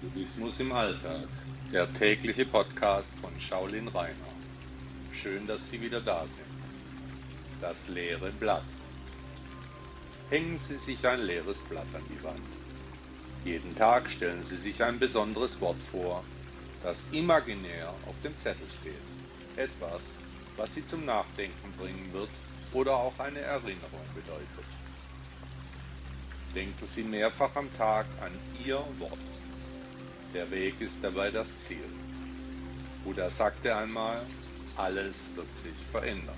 Buddhismus im Alltag, der tägliche Podcast von Shaolin Rainer. Schön, dass Sie wieder da sind. Das leere Blatt. Hängen Sie sich ein leeres Blatt an die Wand. Jeden Tag stellen Sie sich ein besonderes Wort vor, das imaginär auf dem Zettel steht. Etwas, was Sie zum Nachdenken bringen wird oder auch eine Erinnerung bedeutet. Denken Sie mehrfach am Tag an Ihr Wort. Der Weg ist dabei das Ziel. Buddha sagte einmal, alles wird sich verändern.